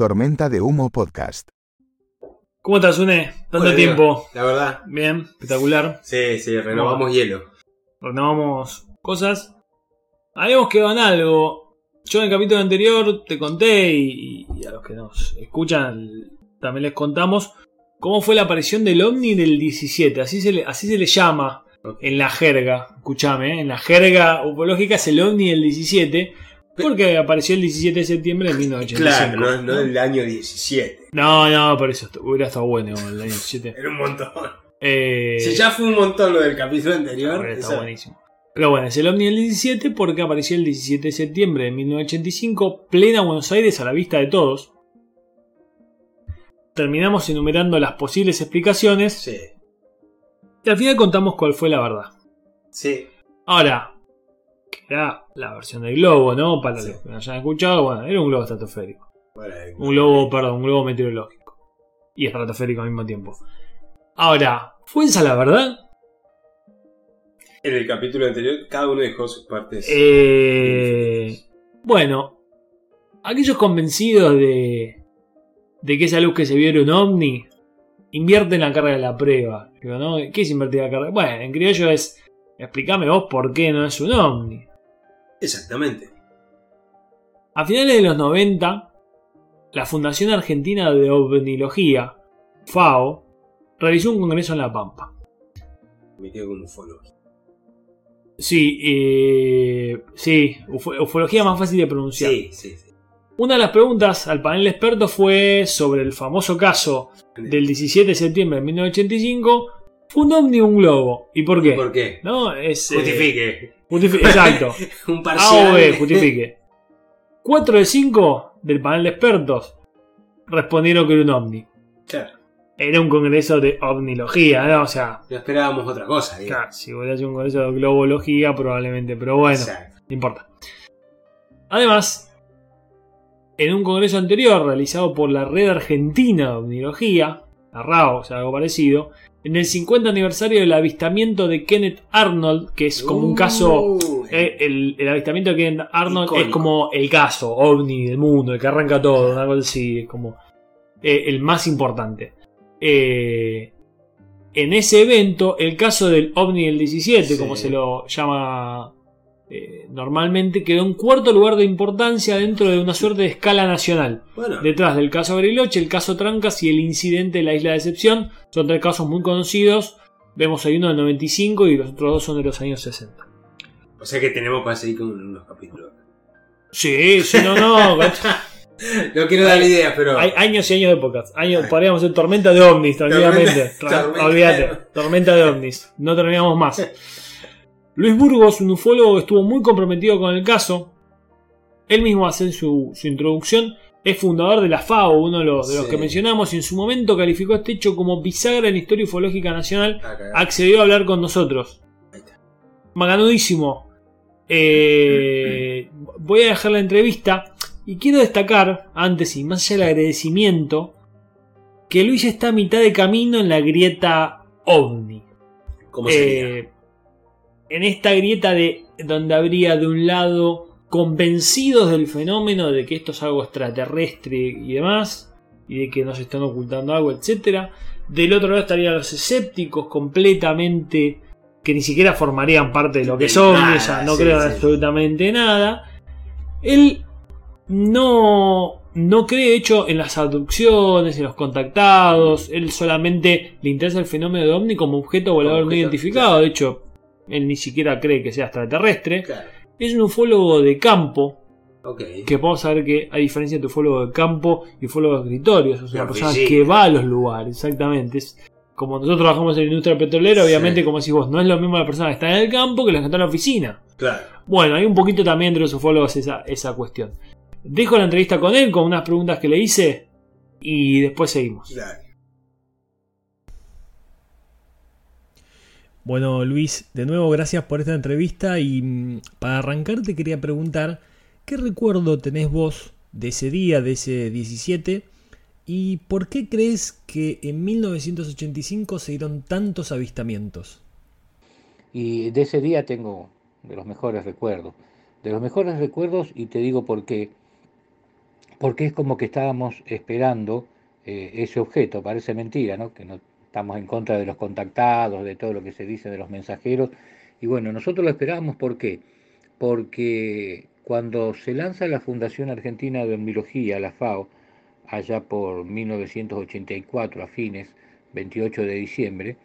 Tormenta de Humo Podcast. ¿Cómo estás, Une? Tanto Bueno, tiempo. La verdad. Bien, espectacular. Sí, sí, renovamos hielo. Renovamos cosas. Habíamos quedado en algo. Yo en el capítulo anterior te conté y, y a los que nos escuchan también les contamos cómo fue la aparición del ovni del 17. Así se le, así se le llama en la jerga. Escuchame, ¿eh? en la jerga ufológica es el ovni del 17 porque apareció el 17 de septiembre de 1985. Claro, no, no del año 17. No, no, por eso hubiera estado bueno el año 17. Era un montón. Eh, Si ya fue un montón lo del capítulo anterior. Está buenísimo. Pero bueno, es el ovni del 17 porque apareció el 17 de septiembre de 1985, plena Buenos Aires a la vista de todos. Terminamos enumerando las posibles explicaciones Sí, y al final contamos cuál fue la verdad. sí. Ahora, que era la versión del globo, ¿no? Para Sí. los que no hayan escuchado, bueno, era un globo estratosférico. Bueno, Un globo, perdón, un globo meteorológico. Y estratosférico al mismo tiempo. Ahora, ¿fue esa la verdad? En el capítulo anterior, cada uno dejó sus partes. Eh, bueno, aquellos convencidos de, de que esa luz que se vio era un ovni, invierten la carga de la prueba. ¿Qué es invertir la carga? Bueno, en criollo es, explícame vos por qué no es un ovni. Exactamente. A finales de los 90, la Fundación Argentina de OVNIología, FAO, realizó un congreso en La Pampa. Me quedo con ufología. Sí, eh, sí, ufo- ufología más fácil de pronunciar. Sí, sí, sí. Una de las preguntas al panel de expertos fue sobre el famoso caso del 17 de septiembre de 1985. ¿Fue un ovni o un globo? ¿Y por qué? ¿Por qué? ¿No? Es, eh, Justifique. justifi- exacto. un A parcial. o B, justifique. 4 de 5 del panel de expertos respondieron que era un ovni. Claro. Era un congreso de ovnilogía, ¿no? O sea, No esperábamos otra cosa, digo. claro, si hubiera sido un congreso de globología, probablemente, pero bueno. Exacto. No importa. Además, en un congreso anterior realizado por la Red Argentina de Omnilogía, la RAO, o sea, algo parecido, en el 50 aniversario del avistamiento de Kenneth Arnold, que es como un caso. Uh, eh, el, el avistamiento de Kenneth Arnold es como el caso ovni del mundo, el que arranca todo, una cosa así, es como eh, el más importante. Eh, en ese evento, el caso del ovni del 17, Sí. como se lo llama eh, normalmente, quedó en cuarto lugar de importancia dentro de una suerte de escala nacional. Bueno, Detrás del caso Bariloche, el caso Trancas y el incidente de la isla de Decepción. Son tres casos muy conocidos. Vemos ahí uno del 95 y los otros dos son de los años 60. o sea que tenemos para seguir con unos capítulos. Sí, sí, no, no. No quiero dar ideas, pero. Hay años y años de podcast. Años, podríamos hacer tormenta de ovnis, tranquilamente. Tormenta- Tra- tormenta Olvídate, tormenta de ovnis. No terminamos más. Luis Burgos, un ufólogo que estuvo muy comprometido con el caso. Él mismo hace su, su introducción. Es fundador de la FAO, uno de los, de los Sí. que mencionamos, y en su momento calificó este hecho como bisagra en la historia ufológica nacional. Ah. Accedió a hablar con nosotros. Maganudísimo. Eh, voy a dejar la entrevista y quiero destacar, antes y más allá del agradecimiento, que Luis está a mitad de camino en la grieta ovni. ¿Cómo sería? Eh, en esta grieta de donde habría de un lado convencidos del fenómeno de que esto es algo extraterrestre y demás, y de que nos están ocultando algo, etc. Del otro lado estarían los escépticos completamente que ni siquiera formarían parte de lo que De son, nada, o sea, no sí, creen sí. absolutamente nada. Él no, no cree, de hecho, en las abducciones, en los contactados. Él solamente le interesa el fenómeno de ovni como objeto volador no identificado. De hecho, él ni siquiera cree que sea extraterrestre. Claro. Es un ufólogo de campo. Ok. Que podemos saber que hay diferencia entre ufólogo de campo y ufólogo de escritorio. Es una persona que va a los lugares, exactamente. Es como nosotros trabajamos en la industria petrolera, Sí. obviamente, como decís vos, no es lo mismo la persona que está en el campo que la que está en la oficina. Claro. Bueno, hay un poquito también entre los ufólogos esa, esa cuestión. Dejo la entrevista con él con unas preguntas que le hice y después seguimos. Claro. Bueno, Luis, de nuevo gracias por esta entrevista y mm, para arrancar te quería preguntar, ¿qué recuerdo tenés vos de ese día, de ese 17? ¿Y por qué crees que en 1985 se dieron tantos avistamientos? Y de ese día tengo de los mejores recuerdos. De los mejores recuerdos, y te digo por qué. porque es como que estábamos esperando eh, ese objeto, parece mentira, ¿no? que no estamos en contra de los contactados, de todo lo que se dice de los mensajeros, y bueno, nosotros lo esperábamos, ¿por qué? Porque cuando se lanza la Fundación Argentina de Omnilogía, la FAO, allá por 1984, a fines, 28 de diciembre,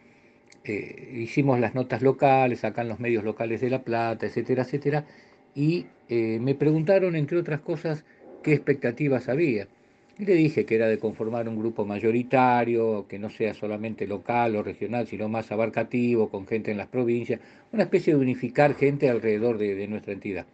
eh, hicimos las notas locales, acá en los medios locales de La Plata, etcétera, etcétera, y eh, me preguntaron, entre otras cosas, qué expectativas había. Y le dije que era de conformar un grupo mayoritario, que no sea solamente local o regional, sino más abarcativo, con gente en las provincias, una especie de unificar gente alrededor de, nuestra entidad.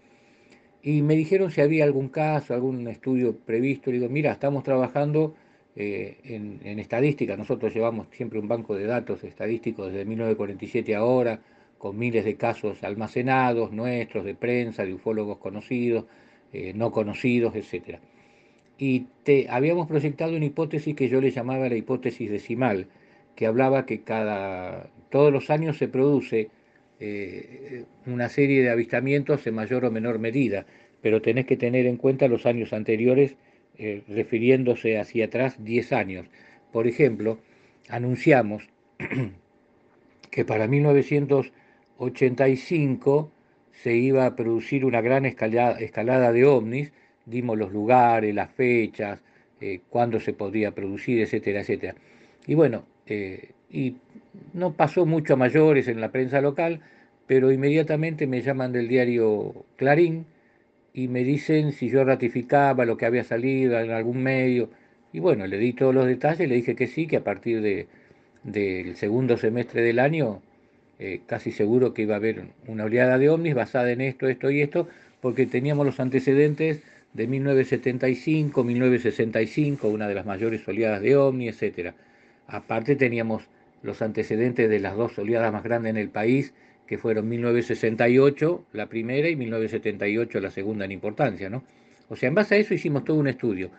Y me dijeron si había algún caso, algún estudio previsto. Le digo, mira, estamos trabajando eh, en, en, estadística. Nosotros llevamos siempre un banco de datos estadísticos desde 1947 ahora, con miles de casos almacenados, nuestros, de prensa, de ufólogos conocidos, eh, no conocidos, etcétera y te, habíamos proyectado una hipótesis que yo le llamaba la hipótesis decimal, que hablaba que cada, todos los años se produce eh, una serie de avistamientos en mayor o menor medida, pero tenés que tener en cuenta los años anteriores, eh, refiriéndose hacia atrás 10 años. Por ejemplo, anunciamos que para 1985 se iba a producir una gran escalada, escalada de ovnis, dimos los lugares, las fechas, eh, cuándo se podría producir, etcétera, etcétera. Y bueno, eh, y no pasó mucho a mayores en la prensa local, pero inmediatamente me llaman del diario Clarín y me dicen si yo ratificaba lo que había salido en algún medio. Y bueno, le di todos los detalles, le dije que sí, que a partir de, del segundo semestre del año, eh, casi seguro que iba a haber una oleada de ovnis basada en esto, esto y esto, porque teníamos los antecedentes de 1975, 1965, una de las mayores oleadas de OVNI, etc. Aparte teníamos los antecedentes de las dos oleadas más grandes en el país, que fueron 1968 la primera y 1978 la segunda en importancia, ¿no? O sea, en base a eso hicimos todo un estudio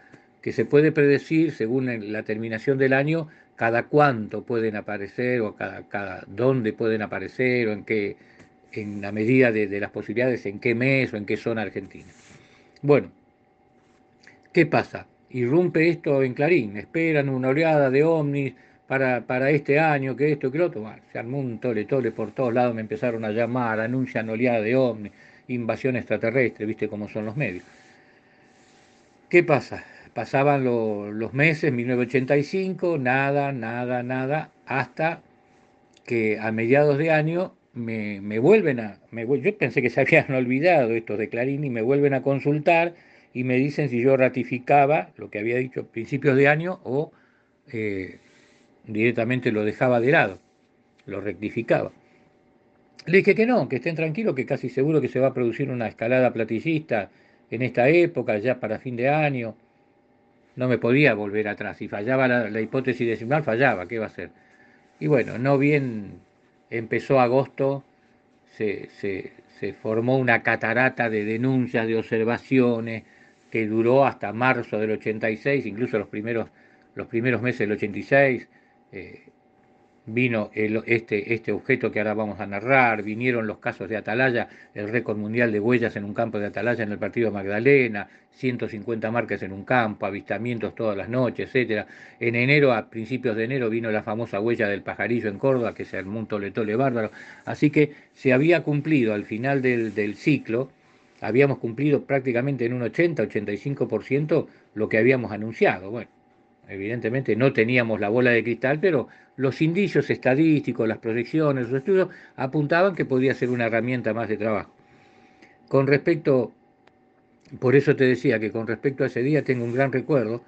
que se puede predecir según la terminación del año cada cuánto pueden aparecer o cada, cada dónde pueden aparecer o en qué en la medida de, de las posibilidades en qué mes o en qué zona argentina. Bueno, ¿Qué pasa? Irrumpe esto en Clarín, esperan una oleada de ovnis para, para este año, que esto, que lo otro. se armó un tole tole por todos lados, me empezaron a llamar, anuncian oleada de ovnis, invasión extraterrestre, viste cómo son los medios. ¿Qué pasa? Pasaban los meses, 1985, nada, nada, nada, hasta que a mediados de año me, vuelven a... yo pensé que se habían olvidado estos de Clarín y me vuelven a consultar y me dicen si yo ratificaba lo que había dicho a principios de año o eh, directamente lo dejaba de lado, lo rectificaba. Le dije que no, que estén tranquilos, que casi seguro que se va a producir una escalada platillista en esta época, ya para fin de año. No me podía volver atrás. Si fallaba la, hipótesis decimal, fallaba, ¿qué va a hacer? Y bueno, no bien empezó agosto, se, se formó una catarata de denuncias, de observaciones, que duró hasta marzo del 86, incluso los primeros, los primeros meses del 86, eh, vino este, este objeto que ahora vamos a narrar, vinieron los casos de Atalaya, el récord mundial de huellas en un campo de Atalaya en el partido Magdalena, 150 marcas en un campo, avistamientos todas las noches, etcétera. En enero, a principios de enero, vino la famosa huella del pajarillo en Córdoba, que se armó un toletole bárbaro. Así que se había cumplido al final del, del ciclo, habíamos cumplido prácticamente en un 80-85% lo que habíamos anunciado. Bueno, evidentemente no teníamos la bola de cristal, pero los indicios estadísticos, las proyecciones, los estudios apuntaban que podía ser una herramienta más de trabajo. Con respecto, por eso te decía que con respecto a ese día tengo un gran recuerdo,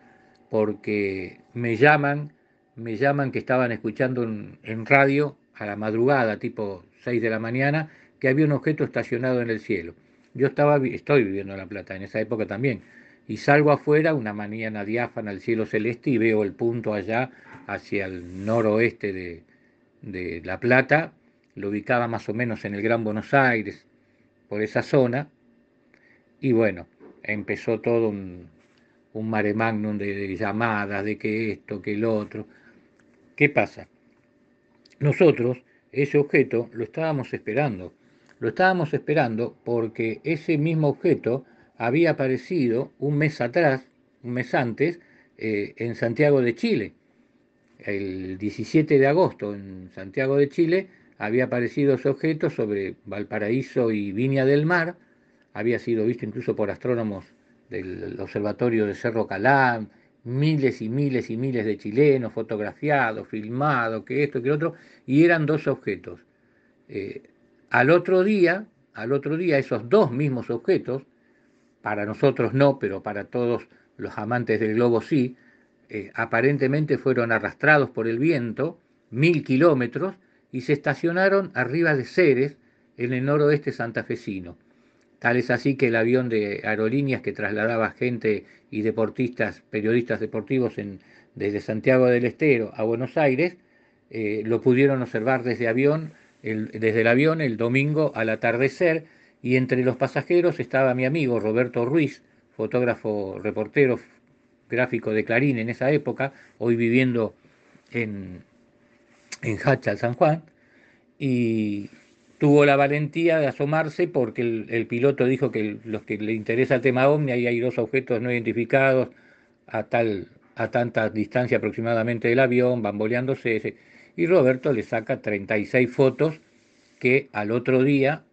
porque me llaman, me llaman que estaban escuchando en, en radio a la madrugada, tipo 6 de la mañana, que había un objeto estacionado en el cielo. Yo estaba, estoy viviendo en La Plata, en esa época también, y salgo afuera una mañana diáfana al cielo celeste y veo el punto allá hacia el noroeste de, de La Plata, lo ubicaba más o menos en el Gran Buenos Aires, por esa zona, y bueno, empezó todo un, un mare magnum de, de, llamadas, de que esto, que el otro. ¿Qué pasa? Nosotros ese objeto lo estábamos esperando lo estábamos esperando porque ese mismo objeto había aparecido un mes atrás, un mes antes, eh, en Santiago de Chile. El 17 de agosto en Santiago de Chile había aparecido ese objeto sobre Valparaíso y Viña del Mar, había sido visto incluso por astrónomos del observatorio de Cerro Calán, miles y miles y miles de chilenos fotografiados, filmados, que esto, que otro, y eran dos objetos. Eh, al otro día, al otro día, esos dos mismos objetos, para nosotros no, pero para todos los amantes del globo sí, eh, aparentemente fueron arrastrados por el viento mil kilómetros y se estacionaron arriba de Ceres, en el noroeste santafesino. Tal es así que el avión de aerolíneas que trasladaba gente y deportistas, periodistas deportivos en, desde Santiago del Estero a Buenos Aires, eh, lo pudieron observar desde, avión, desde el avión el domingo al atardecer y entre los pasajeros estaba mi amigo Roberto Ruiz, fotógrafo, reportero gráfico de Clarín en esa época, hoy viviendo en, en Hacha, San Juan, y tuvo la valentía de asomarse porque el, piloto dijo que los que le interesa el tema OVNI, ahí hay dos objetos no identificados a, tal, a tanta distancia aproximadamente del avión, bamboleándose, y Roberto le saca 36 fotos que al otro día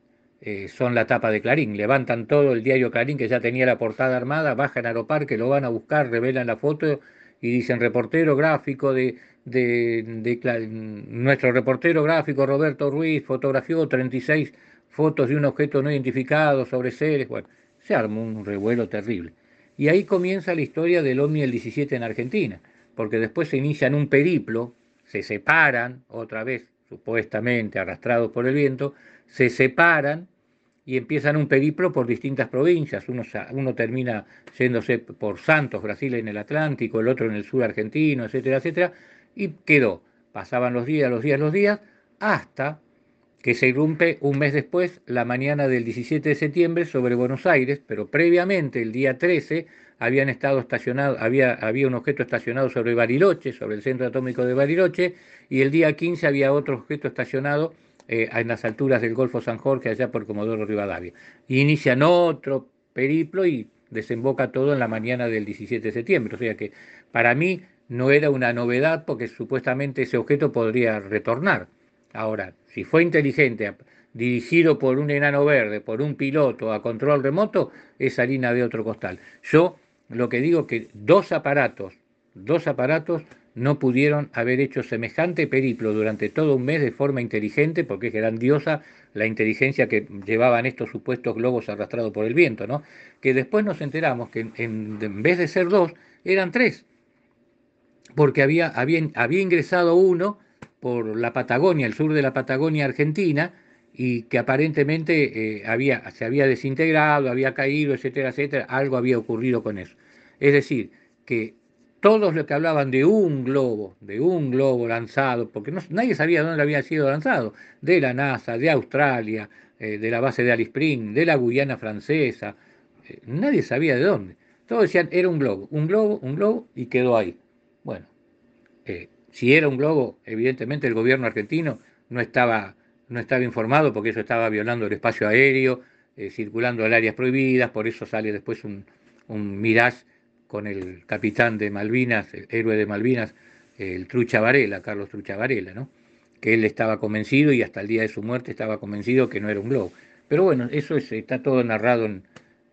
eh, son la tapa de Clarín. Levantan todo el diario Clarín, que ya tenía la portada armada, bajan a Aeroparque, lo van a buscar, revelan la foto y dicen reportero gráfico de, de, nuestro reportero gráfico Roberto Ruiz fotografió 36 fotos de un objeto no identificado sobre seres. Bueno, se armó un revuelo terrible. Y ahí comienza la historia del OVNI el 17 en Argentina, porque después se inician un periplo, se separan, otra vez supuestamente arrastrados por el viento, se separan y empiezan un periplo por distintas provincias. Uno, uno termina yéndose por Santos, Brasil en el Atlántico, el otro en el sur argentino, etcétera, etcétera, y quedó. Pasaban los días, los días, los días, hasta que se irrumpe un mes después, la mañana del 17 de septiembre, sobre Buenos Aires, pero previamente, el día 13, habían estado estacionados, había, había un objeto estacionado sobre Bariloche, sobre el centro atómico de Bariloche, y el día 15 había otro objeto estacionado eh, en las alturas del Golfo San Jorge, allá por Comodoro Rivadavia. Y inician otro periplo y desemboca todo en la mañana del 17 de septiembre. O sea que para mí no era una novedad porque supuestamente ese objeto podría retornar. Ahora, si fue inteligente, dirigido por un enano verde, por un piloto a control remoto, es harina de otro costal. Yo lo que digo que dos aparatos, dos aparatos no pudieron haber hecho semejante periplo durante todo un mes de forma inteligente, porque es grandiosa la inteligencia que llevaban estos supuestos globos arrastrados por el viento, ¿no? Que después nos enteramos que en, vez de ser dos, eran tres, porque había, había, ingresado uno por la Patagonia, el sur de la Patagonia argentina, y que aparentemente eh, había, se había desintegrado, había caído, etcétera, etcétera, algo había ocurrido con eso. Es decir, que todos los que hablaban de un globo, de un globo lanzado, porque nadie sabía dónde había sido lanzado, de la NASA, de Australia, eh, de la base de Alice Spring, de la Guyana francesa, eh, nadie sabía de dónde. Todos decían, era un globo, un globo, un globo, y quedó ahí. Bueno, eh, si era un globo, evidentemente el gobierno argentino no estaba, no estaba informado porque eso estaba violando el espacio aéreo, circulando en áreas prohibidas, por eso sale después un, un Mirage con el capitán de Malvinas, el héroe de Malvinas, el Trucha Varela, Carlos Trucha Varela, ¿no? que él estaba convencido y hasta el día de su muerte estaba convencido que no era un globo. Pero bueno, eso está todo narrado en,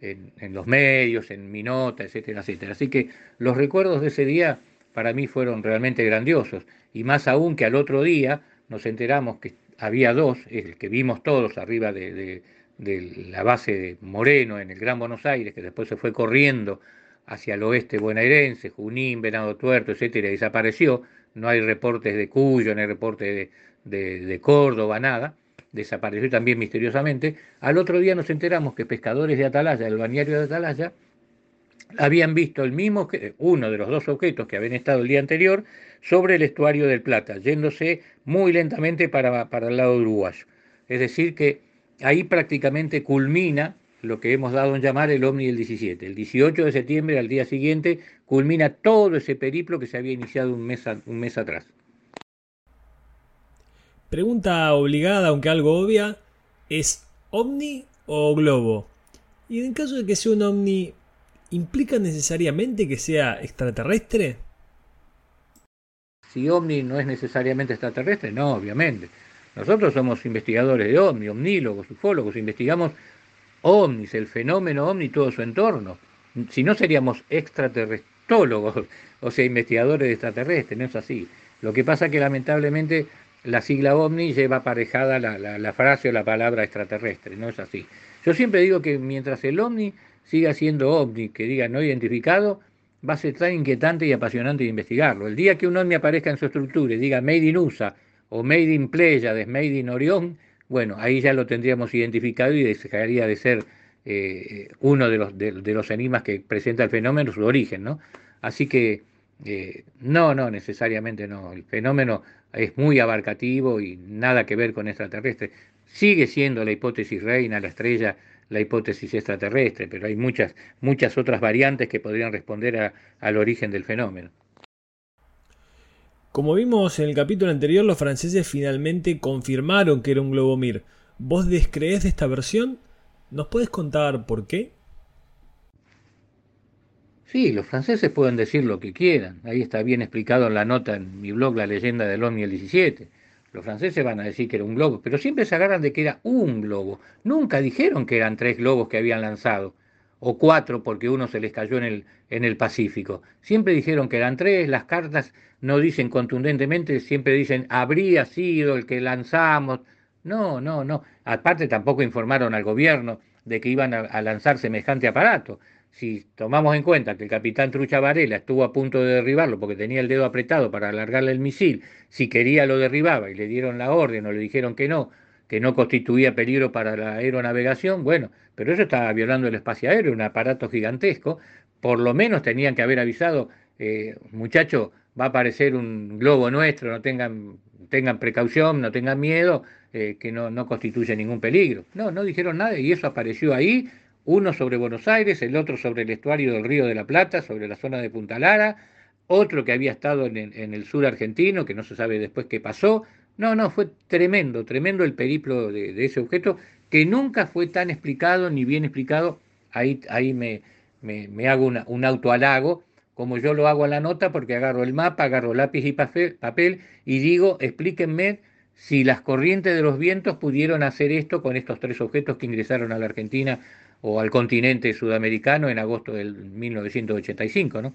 en, los medios, en mi nota, etcétera, etcétera. Así que los recuerdos de ese día para mí fueron realmente grandiosos. Y más aún que al otro día nos enteramos que había dos, el que vimos todos arriba de, de la base de Moreno en el Gran Buenos Aires, que después se fue corriendo hacia el oeste bonaerense, Junín, Venado Tuerto, etcétera, desapareció. No hay reportes de Cuyo, no hay reportes de, Córdoba, nada. Desapareció también misteriosamente. Al otro día nos enteramos que pescadores de Atalaya, el bañario de Atalaya, habían visto el mismo, uno de los dos objetos que habían estado el día anterior, sobre el estuario del Plata, yéndose muy lentamente para, para el lado uruguayo. Es decir, que ahí prácticamente culmina lo que hemos dado en llamar el OVNI del 17. El 18 de septiembre, al día siguiente, culmina todo ese periplo que se había iniciado un mes, un mes atrás. Pregunta obligada, aunque algo obvia, ¿es OVNI o globo? Y en caso de que sea un OVNI, ¿implica necesariamente que sea extraterrestre? Si OVNI no es necesariamente extraterrestre, no, obviamente. Nosotros somos investigadores de OVNI, omnílogos, ufólogos, investigamos OVNIs, el fenómeno OVNI y todo su entorno. Si no seríamos extraterrestrólogos, o sea, investigadores de extraterrestres, no es así. Lo que pasa es que lamentablemente la sigla OVNI lleva aparejada la, la, frase o la palabra extraterrestre, no es así. Yo siempre digo que mientras el OVNI siga siendo OVNI, que diga no identificado, va a ser tan inquietante y apasionante de investigarlo. El día que un ovni aparezca en su estructura y diga Made in USA o Made in Pleiades, Made in Orión, bueno, ahí ya lo tendríamos identificado y dejaría de ser eh, uno de los, de, los enigmas que presenta el fenómeno, su origen, ¿no? Así que eh, no, no, necesariamente no. El fenómeno es muy abarcativo y nada que ver con extraterrestre. Sigue siendo la hipótesis reina, la estrella la hipótesis extraterrestre, pero hay muchas, muchas otras variantes que podrían responder al origen del fenómeno. Como vimos en el capítulo anterior, los franceses finalmente confirmaron que era un globo Mir. ¿Vos descrees de esta versión? ¿Nos puedes contar por qué? Sí, los franceses pueden decir lo que quieran. Ahí está bien explicado en la nota en mi blog La leyenda del OVNI el 17. Los franceses van a decir que era un globo, pero siempre se agarran de que era un globo. Nunca dijeron que eran tres globos que habían lanzado, o cuatro porque uno se les cayó en el, en el Pacífico. Siempre dijeron que eran tres, las cartas no dicen contundentemente, siempre dicen habría sido el que lanzamos. No, no, no. Aparte tampoco informaron al gobierno de que iban a lanzar semejante aparato si tomamos en cuenta que el capitán Trucha Varela estuvo a punto de derribarlo porque tenía el dedo apretado para alargarle el misil, si quería lo derribaba y le dieron la orden o le dijeron que no, que no constituía peligro para la aeronavegación, bueno, pero eso estaba violando el espacio aéreo, un aparato gigantesco, por lo menos tenían que haber avisado, eh, muchachos, va a aparecer un globo nuestro, no tengan, tengan precaución, no tengan miedo, eh, que no, no constituye ningún peligro. No, no dijeron nada y eso apareció ahí uno sobre Buenos Aires, el otro sobre el estuario del Río de la Plata, sobre la zona de Punta Lara, otro que había estado en el, sur argentino, que no se sabe después qué pasó. No, no, fue tremendo, tremendo el periplo de, ese objeto, que nunca fue tan explicado ni bien explicado. Ahí, ahí me, me, hago un autoalago, como yo lo hago en la nota, porque agarro el mapa, agarro lápiz y papel, papel y digo, explíquenme si las corrientes de los vientos pudieron hacer esto con estos tres objetos que ingresaron a la Argentina o al continente sudamericano en agosto del 1985. ¿no?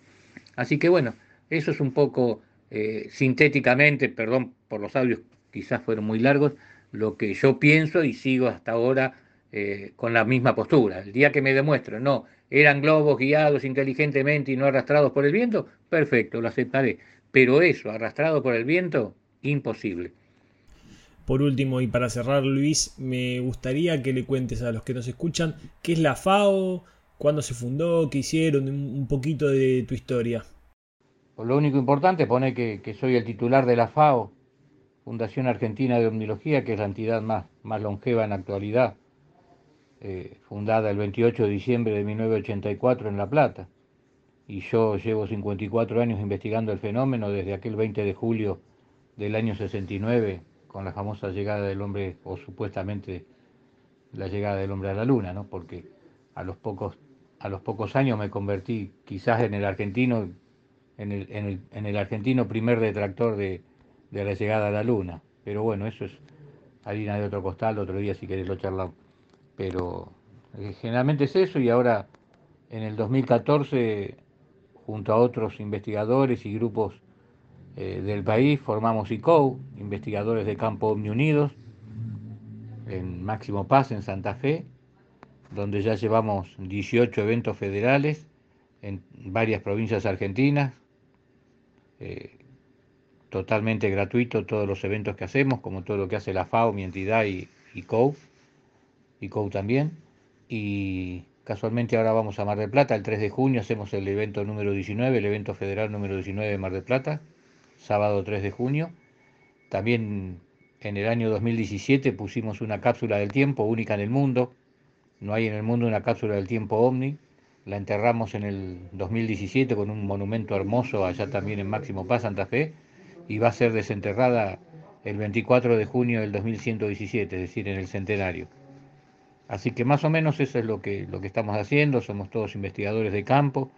Así que bueno, eso es un poco eh, sintéticamente, perdón por los audios, quizás fueron muy largos, lo que yo pienso y sigo hasta ahora eh, con la misma postura. El día que me demuestro, no, eran globos guiados inteligentemente y no arrastrados por el viento, perfecto, lo aceptaré. Pero eso, arrastrado por el viento, imposible. Por último, y para cerrar, Luis, me gustaría que le cuentes a los que nos escuchan qué es la FAO, cuándo se fundó, qué hicieron, un poquito de tu historia. Pues lo único importante es poner que, soy el titular de la FAO, Fundación Argentina de Omnilogía, que es la entidad más, más longeva en la actualidad, eh, fundada el 28 de diciembre de 1984 en La Plata. Y yo llevo 54 años investigando el fenómeno desde aquel 20 de julio del año 69 con la famosa llegada del hombre, o supuestamente la llegada del hombre a la luna, ¿no? Porque a los pocos, a los pocos años me convertí quizás en el argentino, en el, en el, en el argentino primer detractor de, de, la llegada a la luna. Pero bueno, eso es harina de otro costal, otro día si querés lo charlamos. Pero eh, generalmente es eso y ahora en el 2014 junto a otros investigadores y grupos eh, del país, formamos ICO, investigadores de campo OVNI Unidos, en Máximo Paz, en Santa Fe, donde ya llevamos 18 eventos federales en varias provincias argentinas, eh, totalmente gratuito todos los eventos que hacemos, como todo lo que hace la FAO, mi entidad y ICO, ICO también, y casualmente ahora vamos a Mar del Plata, el 3 de junio hacemos el evento número 19, el evento federal número 19 de Mar del Plata, sábado 3 de junio. También en el año 2017 pusimos una cápsula del tiempo única en el mundo. No hay en el mundo una cápsula del tiempo ovni. La enterramos en el 2017 con un monumento hermoso allá también en Máximo Paz, Santa Fe, y va a ser desenterrada el 24 de junio del 2117, es decir, en el centenario. Así que más o menos eso es lo que, lo que estamos haciendo, somos todos investigadores de campo,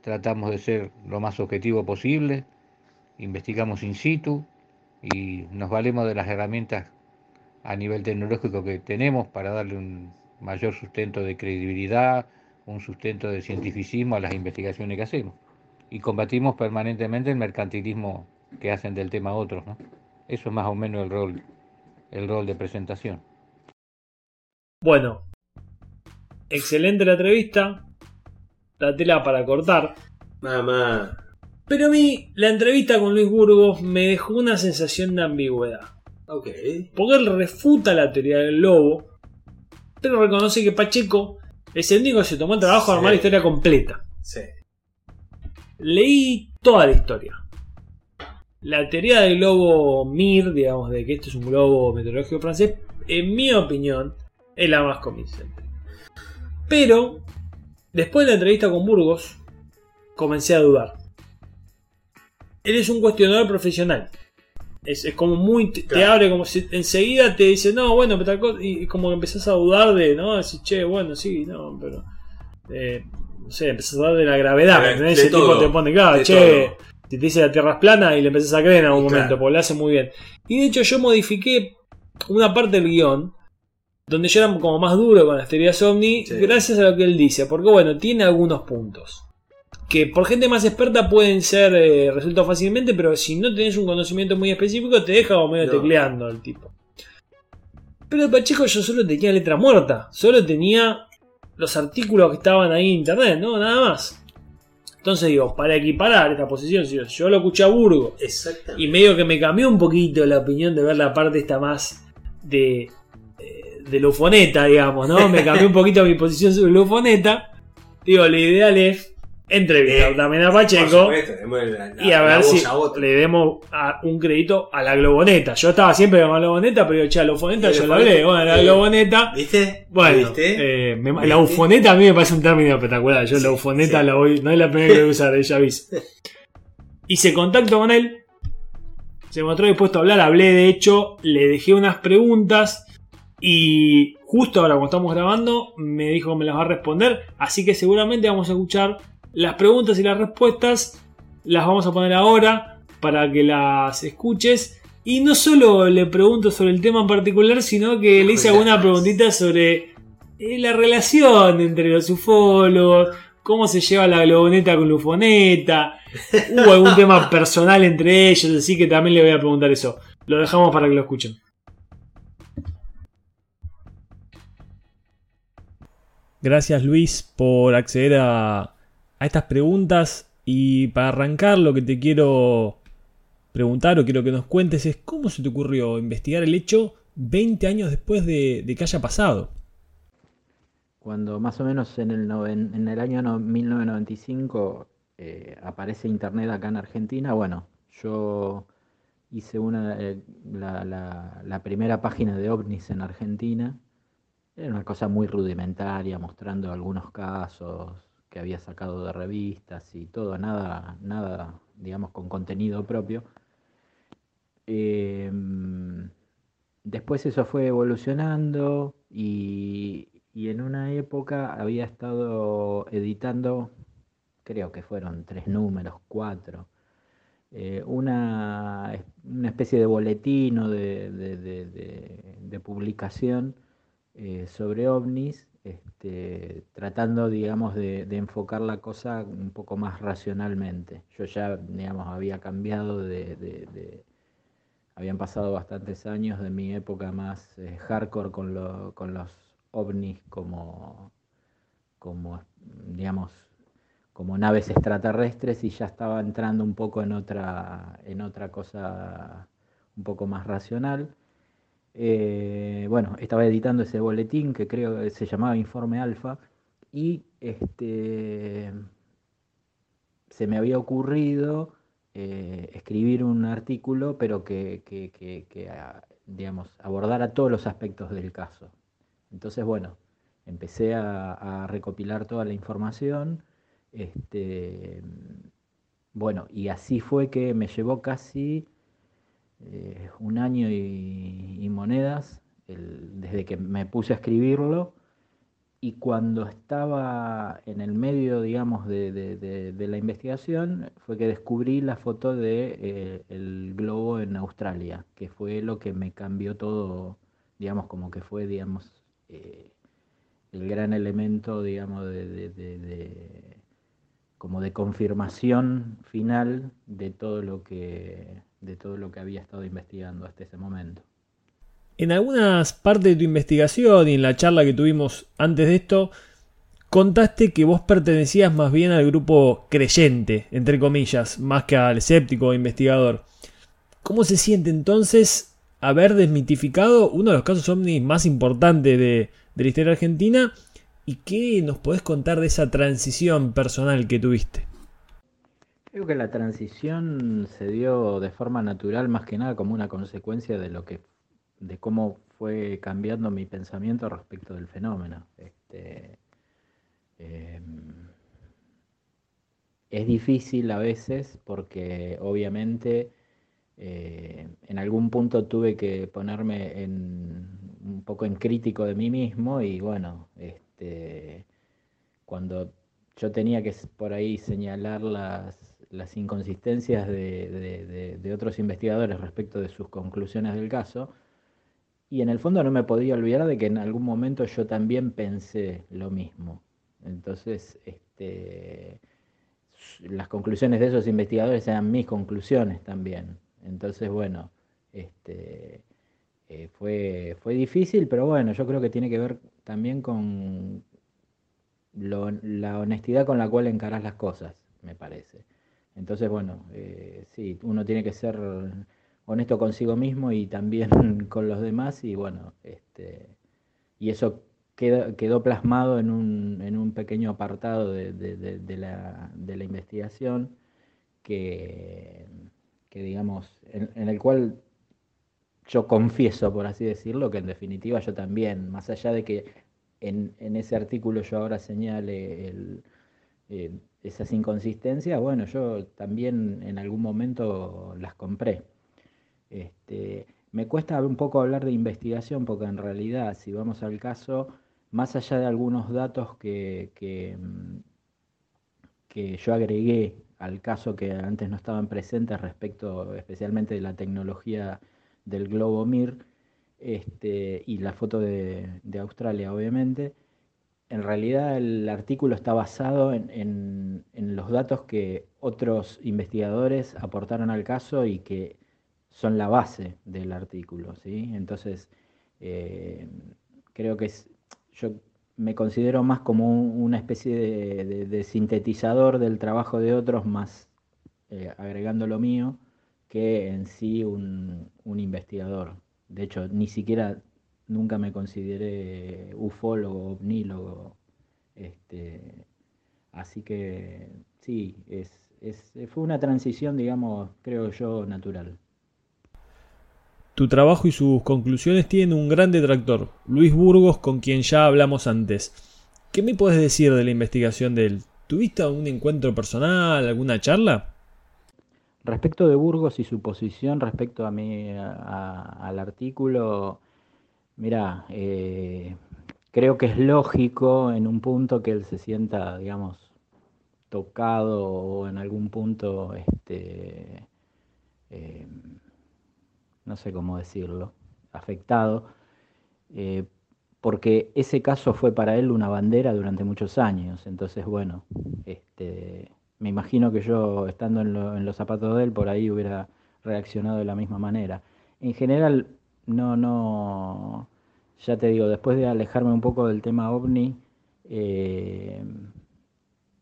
tratamos de ser lo más objetivo posible, investigamos in situ y nos valemos de las herramientas a nivel tecnológico que tenemos para darle un mayor sustento de credibilidad, un sustento de cientificismo a las investigaciones que hacemos. Y combatimos permanentemente el mercantilismo que hacen del tema otros. ¿no? Eso es más o menos el rol, el rol de presentación. Bueno, excelente la entrevista. La tela para cortar. Más. Pero a mí, la entrevista con Luis Burgos me dejó una sensación de ambigüedad. Ok. Porque él refuta la teoría del lobo, pero reconoce que Pacheco es el único que se tomó el trabajo de armar la Sí. historia completa. Sí. Leí toda la historia. La teoría del globo Mir, digamos, de que este es un globo meteorológico francés, en mi opinión, es la más convincente. Pero, después de la entrevista con Burgos, comencé a dudar. Él es un cuestionador profesional. Es, es como muy. Te, abre como si enseguida te dice, no, bueno, pero tal cosa. Y, y como que empezás a dudar de, ¿no? Decir, che, bueno, sí, no, pero. eh, no sé, empezás a dudar de la gravedad. Ese tipo te pone, claro, che, todo. Si te dice la tierra es plana y le empezás a creer en algún claro. momento, porque lo hace muy bien. Y de hecho, yo modifiqué una parte del guion. Donde yo era como más duro con las teorías ovni, Sí. gracias a lo que él dice, porque bueno, tiene algunos puntos que por gente más experta pueden ser eh, resueltos fácilmente, pero si no tenés un conocimiento muy específico, te deja como medio No. tecleando el tipo. Pero el Pacheco yo solo tenía letra muerta, solo tenía los artículos que estaban ahí en internet, ¿no? Nada más. Entonces digo, para equiparar esta posición, si yo- yo lo escuché a Burgo Exactamente. y medio que me cambió un poquito la opinión de ver la parte esta más de, eh, de Lufoneta, digamos, ¿no? Me cambió un poquito mi posición sobre Lufoneta. Digo, lo ideal es entrevistar Eh, también a Pacheco supuesto, tenemos la- la- y a ver si a le demos a- un crédito a la Globoneta. Yo estaba siempre con la Globoneta, pero che, a la Ufoneta yo la hablé. Bueno, la eh, Globoneta. ¿Viste? Bueno, ¿Viste? eh, me- ¿Viste? la ufoneta a mí me parece un término espectacular. Yo Sí, la ufoneta sí. la voy, no es la primera que voy a usar, ella avisa. Hice contacto con él, se mostró dispuesto a hablar, hablé de hecho, le dejé unas preguntas y justo ahora cuando estamos grabando me dijo que me las va a responder, así que seguramente vamos a escuchar las preguntas y las respuestas, las vamos a poner ahora para que las escuches. Y no solo le pregunto sobre el tema en particular, sino que le hice alguna preguntita sobre eh, la relación entre los ufólogos, cómo se lleva la globoneta con la ufoneta, hubo algún tema personal entre ellos, así que también le voy a preguntar eso. Lo dejamos para que lo escuchen. Gracias Luis por acceder a, a estas preguntas y para arrancar lo que te quiero preguntar o quiero que nos cuentes es cómo se te ocurrió investigar el hecho 20 años después de, que haya pasado. Cuando más o menos en el, en el año no- 1995 eh, aparece Internet acá en Argentina, bueno, yo hice una, eh, la, la- la primera página de ovnis en Argentina. Era una cosa muy rudimentaria, mostrando algunos casos que había sacado de revistas y todo, nada, nada, digamos, con contenido propio. Em, Después eso fue evolucionando y, y en una época había estado editando, creo que fueron tres números, cuatro, eh, una, una especie de boletín o de, de- de- de- de publicación eh, sobre ovnis, este, tratando, digamos, de, enfocar la cosa un poco más racionalmente. Yo ya, digamos, había cambiado de- habían pasado bastantes años de mi época más eh, hardcore con, con los ovnis como, como, digamos, como naves extraterrestres y ya estaba entrando un poco en otra, en otra cosa un poco más racional. Eh, bueno, estaba editando ese boletín que creo que se llamaba Informe Alfa y este, se me había ocurrido eh, escribir un artículo, pero que, que- que- ah, digamos, abordara todos los aspectos del caso. Entonces, bueno, empecé a, a recopilar toda la información. Este, bueno, y así fue que me llevó casi eh, un año y, y monedas el- desde que me puse a escribirlo y cuando estaba en el medio, digamos, de, la investigación, fue que descubrí la foto de eh, el globo en Australia, que fue lo que me cambió todo, digamos, como que fue, digamos, eh, el gran elemento, digamos, de, como de confirmación final de todo lo que de todo lo que había estado investigando hasta ese momento. En algunas partes de tu investigación y en la charla que tuvimos antes de esto, contaste que vos pertenecías más bien al grupo creyente, entre comillas, más que al escéptico o investigador. ¿Cómo se siente entonces haber desmitificado uno de los casos ovnis más importantes de, de la historia argentina? ¿Y qué nos podés contar de esa transición personal que tuviste? Creo que la transición se dio de forma natural, más que nada como una consecuencia de lo que de cómo fue cambiando mi pensamiento respecto del fenómeno. Este, em, es difícil a veces porque obviamente eh, en algún punto tuve que ponerme en, un poco en crítico de mí mismo y bueno, este, cuando yo tenía que por ahí señalar las, las inconsistencias de otros investigadores respecto de sus conclusiones del caso, y en el fondo no me podía olvidar de que en algún momento yo también pensé lo mismo. Entonces, este, las conclusiones de esos investigadores eran mis conclusiones también. Entonces, bueno, este, eh, fue, fue difícil, pero bueno, yo creo que tiene que ver también con la honestidad con la cual encarás las cosas, me parece. Entonces, bueno, eh, sí, uno tiene que ser honesto consigo mismo y también con los demás y bueno, este, y eso quedó, quedó plasmado en un, en un pequeño apartado de, de, la, de, la, investigación que, que digamos, en, el cual yo confieso, por así decirlo, que en definitiva yo también, más allá de que en, en ese artículo yo ahora señale el, eh, esas inconsistencias, bueno, yo también en algún momento las compré. Este, me cuesta un poco hablar de investigación porque en realidad, si vamos al caso, más allá de algunos datos que, que, mm, yo agregué al caso que antes no estaban presentes respecto especialmente de la tecnología del globo MIR este, y la foto de, Australia, obviamente, en realidad el artículo está basado en, los datos que otros investigadores aportaron al caso y que son la base del artículo, ¿sí? Entonces, eh, creo que es, yo me considero más como una especie de, sintetizador del trabajo de otros, más eh, agregando lo mío, que en sí un, investigador. De hecho, ni siquiera nunca me consideré ufólogo, ovnílogo. Este, así que sí, es, fue una transición, digamos, creo yo, natural. Tu trabajo y sus conclusiones tienen un gran detractor, Luis Burgos, con quien ya hablamos antes. ¿Qué me puedes decir de la investigación de él? ¿Tuviste algún encuentro personal, alguna charla? Respecto de Burgos y su posición respecto a mí, al artículo, mira, eh, creo que es lógico en un punto que él se sienta, digamos, tocado o en algún punto, este, eh, no sé cómo decirlo, afectado, eh, porque ese caso fue para él una bandera durante muchos años. Entonces, bueno, este, me imagino que yo, estando en, los zapatos de él, por ahí hubiera reaccionado de la misma manera. En general, no, no, ya te digo, después de alejarme un poco del tema ovni, eh,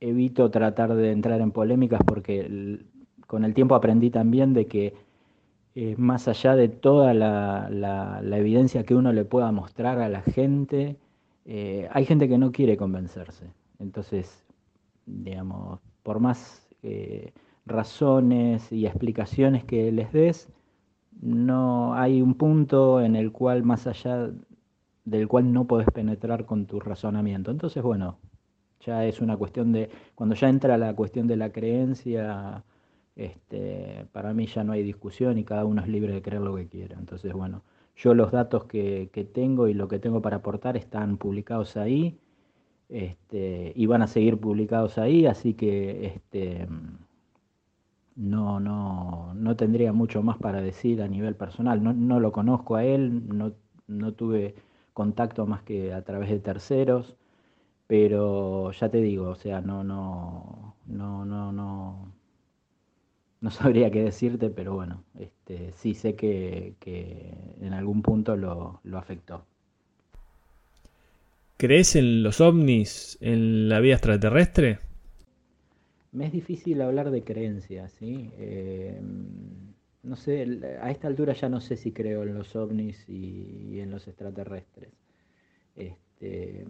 evito tratar de entrar en polémicas porque con el tiempo aprendí también de que eh, más allá de toda la, evidencia que uno le pueda mostrar a la gente, eh, hay gente que no quiere convencerse. Entonces, digamos, por más eh, razones y explicaciones que les des, no hay un punto en el cual más allá del cual no puedes penetrar con tu razonamiento. Entonces, bueno, ya es una cuestión de, cuando ya entra la cuestión de la creencia, este, para mí ya no hay discusión y cada uno es libre de creer lo que quiera. Entonces, bueno, yo los datos que, tengo y lo que tengo para aportar están publicados ahí Este, y van a seguir publicados ahí, así que este, no, no, no tendría mucho más para decir a nivel personal. No, no lo conozco a él, no, no tuve contacto más que a través de terceros, pero ya te digo, o sea, no, no, no, no, no sabría qué decirte, pero bueno, este, sí sé que, que en algún punto lo, lo afectó. ¿Crees en los ovnis, en la vida extraterrestre? Me es difícil hablar de creencias, ¿sí? Eh, no sé, a esta altura ya no sé si creo en los ovnis y, en los extraterrestres. Este,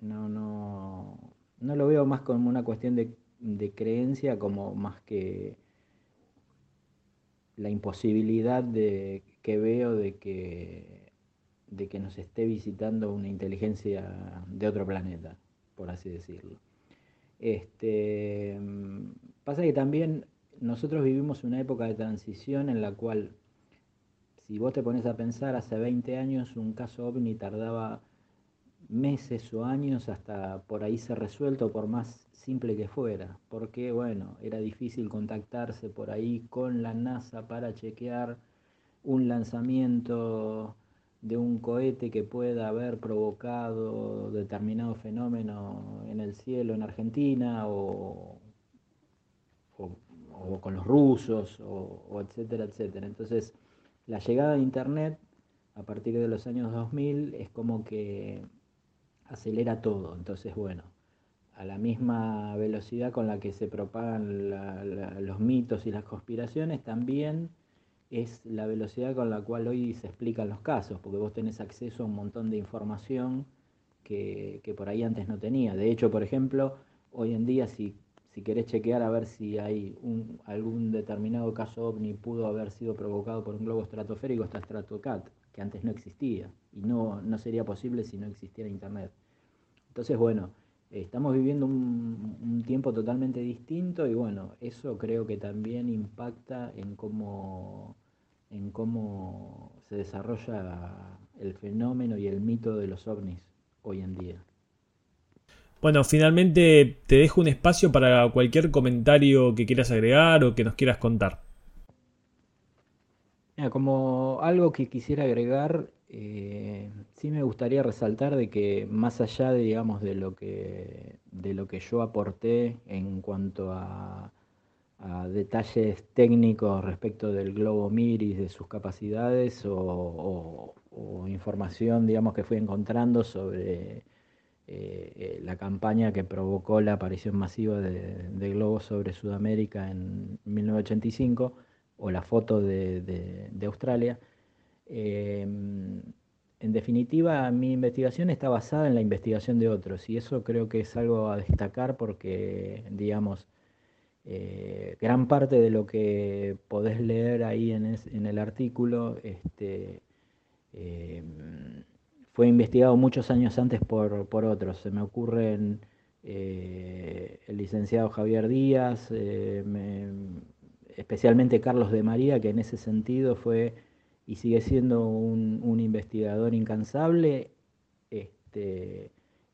no, no, no lo veo más como una cuestión de, de creencia, como más que la imposibilidad de, que veo de que de que nos esté visitando una inteligencia de otro planeta, por así decirlo. Este, pasa que también nosotros vivimos una época de transición en la cual, si vos te pones a pensar, hace 20 años un caso ovni tardaba meses o años hasta por ahí ser resuelto, por más simple que fuera, porque bueno, era difícil contactarse por ahí con la NASA para chequear un lanzamiento de un cohete que pueda haber provocado determinado fenómeno en el cielo en Argentina o, o, con los rusos o, etcétera, etcétera. Entonces, la llegada de Internet a partir de los años 2000 es como que acelera todo. Entonces, bueno, a la misma velocidad con la que se propagan los mitos y las conspiraciones, también es la velocidad con la cual hoy se explican los casos, porque vos tenés acceso a un montón de información que, por ahí antes no tenía. De hecho, por ejemplo, hoy en día si, si querés chequear a ver si hay un, algún determinado caso ovni pudo haber sido provocado por un globo estratosférico, está StratoCat, que antes no existía y no, no sería posible si no existiera Internet. Entonces, bueno, estamos viviendo un, un, tiempo totalmente distinto y bueno, eso creo que también impacta en cómo en cómo se desarrolla el fenómeno y el mito de los ovnis hoy en día. Bueno, finalmente te dejo un espacio para cualquier comentario que quieras agregar o que nos quieras contar. como algo que quisiera agregar, eh, sí me gustaría resaltar de que más allá de, digamos, de lo que, de lo que yo aporté en cuanto a a detalles técnicos respecto del globo Miris, de sus capacidades o, información, digamos, que fui encontrando sobre eh, eh, la campaña que provocó la aparición masiva de, globos sobre Sudamérica en 1985 o la foto de, Australia. Eh, en definitiva, mi investigación está basada en la investigación de otros y eso creo que es algo a destacar porque, digamos, eh, gran parte de lo que podés leer ahí en, el artículo este, em, fue investigado muchos años antes por, otros. Se me ocurren eh, el licenciado Javier Díaz, eh, especialmente Carlos de María, que en ese sentido fue y sigue siendo un, investigador incansable. Este,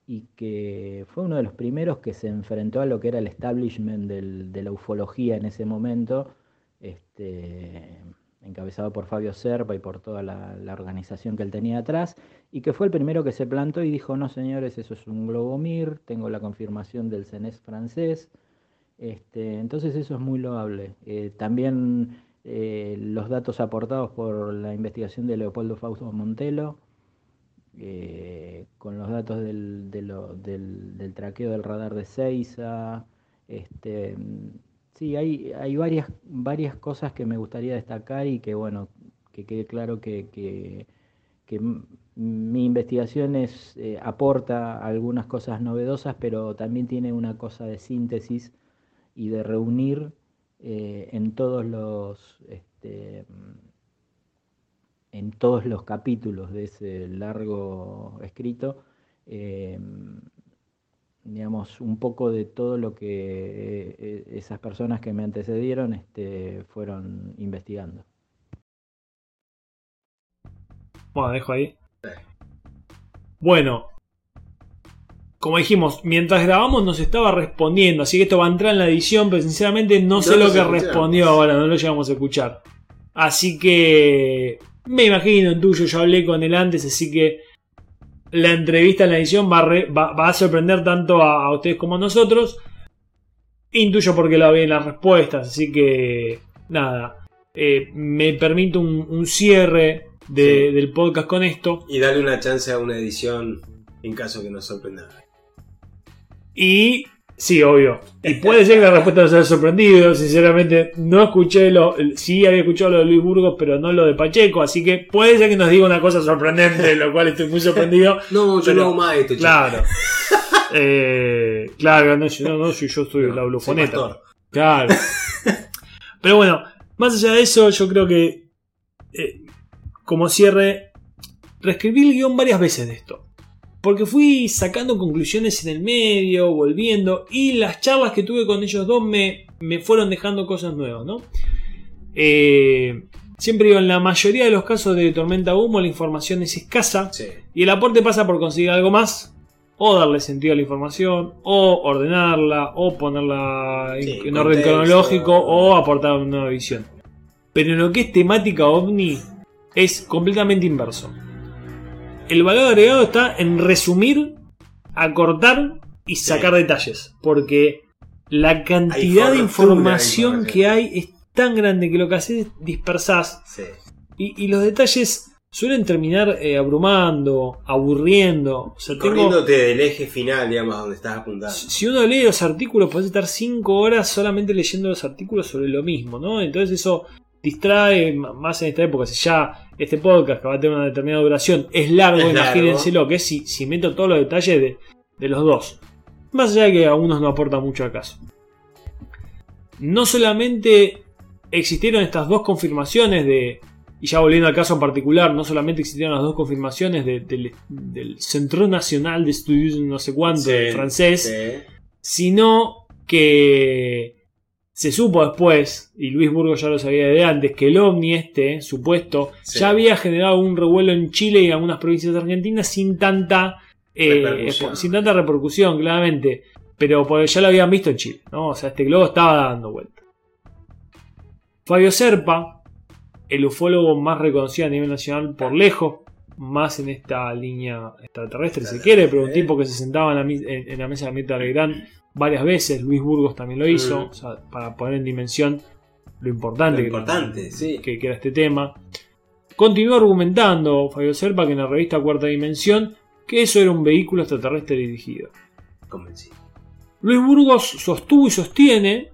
y que fue uno de los primeros que se enfrentó a lo que era el establishment de la ufología en ese momento, este, encabezado por Fabio Serpa y por toda la, organización que él tenía atrás, y que fue el primero que se plantó y dijo, no señores, eso es un globo Mir, tengo la confirmación del CENES francés, este, entonces eso es muy loable. Eh, también eh, los datos aportados por la investigación de Leopoldo Fausto Montelo, eh, con los datos del, del, traqueo del radar de Seiza. Este, sí, hay, hay varias, varias cosas que me gustaría destacar y que, bueno, que quede claro que, mi investigación es, eh, aporta algunas cosas novedosas, pero también tiene una cosa de síntesis y de reunir eh, en todos los este, en todos los capítulos de ese largo escrito, em, digamos, un poco de todo lo que eh, esas personas que me antecedieron este, fueron investigando. Bueno, dejo ahí. Bueno, como dijimos, mientras grabamos nos estaba respondiendo, así que esto va a entrar en la edición, pero sinceramente no, No sé lo que escuchamos. respondió ahora, no lo llegamos a escuchar. Así que me imagino en tuyo, yo hablé con él antes, así que la entrevista en la edición va a, re- va- va a sorprender tanto a, a ustedes como a nosotros. Intuyo porque lo vi en las respuestas, así que nada, eh, me permito un, un cierre de- Sí. del podcast con esto. Y darle una chance a una edición en caso que nos sorprenda. Y sí, obvio. Y puede ser que la respuesta nos haya sorprendido. Sinceramente, no escuché lo. Sí, había escuchado lo de Luis Burgos, pero no lo de Pacheco. Así que puede ser que nos diga una cosa sorprendente, de lo cual estoy muy sorprendido. No, yo Pero- no hago más esto. Claro. Eh, claro, no, yo- no, no, yo soy la Soy blufoneta. Claro. Pero bueno, más allá de eso, yo creo que eh, como cierre, reescribí el guion varias veces de esto. Porque fui sacando conclusiones en el medio, volviendo, y las charlas que tuve con ellos dos me, me fueron dejando cosas nuevas, ¿no? Eh, siempre digo, en la mayoría de los casos de tormenta humo la información es escasa. Sí. Y el aporte pasa por conseguir algo más, o darle sentido a la información, o ordenarla, o ponerla en, Sí, en orden contexto. cronológico, o aportar una nueva visión. Pero en lo que es temática ovni, es completamente inverso. El valor agregado está en resumir, acortar y sacar detalles. Porque la cantidad de información que hay es tan grande que lo que haces es dispersás Sí. y, y los detalles suelen terminar eh, abrumando, aburriendo. O sea, tengo- Corriéndote del eje final, digamos, donde estás apuntando. si uno lee los artículos, puede estar 5 horas solamente leyendo los artículos sobre lo mismo, ¿no? Entonces eso distrae más en esta época. Si ya este podcast que va a tener una determinada duración es largo, Es largo. imagínense lo que es si, si meto todos los detalles de, de los dos. Más allá de que a unos no aporta mucho al caso. No solamente existieron estas dos confirmaciones de. Y ya volviendo al caso en particular, no solamente existieron las dos confirmaciones de- del, del Centro Nacional de Estudios no sé cuánto Sí, francés, sí. sino que se supo después, y Luis Burgos ya lo sabía de antes, que el ovni este, supuesto, Sí. ya había generado un revuelo en Chile y en algunas provincias de Argentina sin tanta, eh, Repercusión. sin tanta repercusión, claramente. Pero porque ya lo habían visto en Chile, ¿no? O sea, este globo estaba dando vuelta. Fabio Serpa, el ufólogo más reconocido a nivel nacional por lejos, más en esta línea extraterrestre, si quiere, pero un tipo que se sentaba en la, en la mesa de Mirta Legrand varias veces, Luis Burgos también lo hizo, Mm. o sea, para poner en dimensión lo importante, Lo que- importante, sí. que, que era este tema. Continuó argumentando Fabio Serpa que en la revista Cuarta Dimensión que eso era un vehículo extraterrestre dirigido. Convencido. Luis Burgos sostuvo y sostiene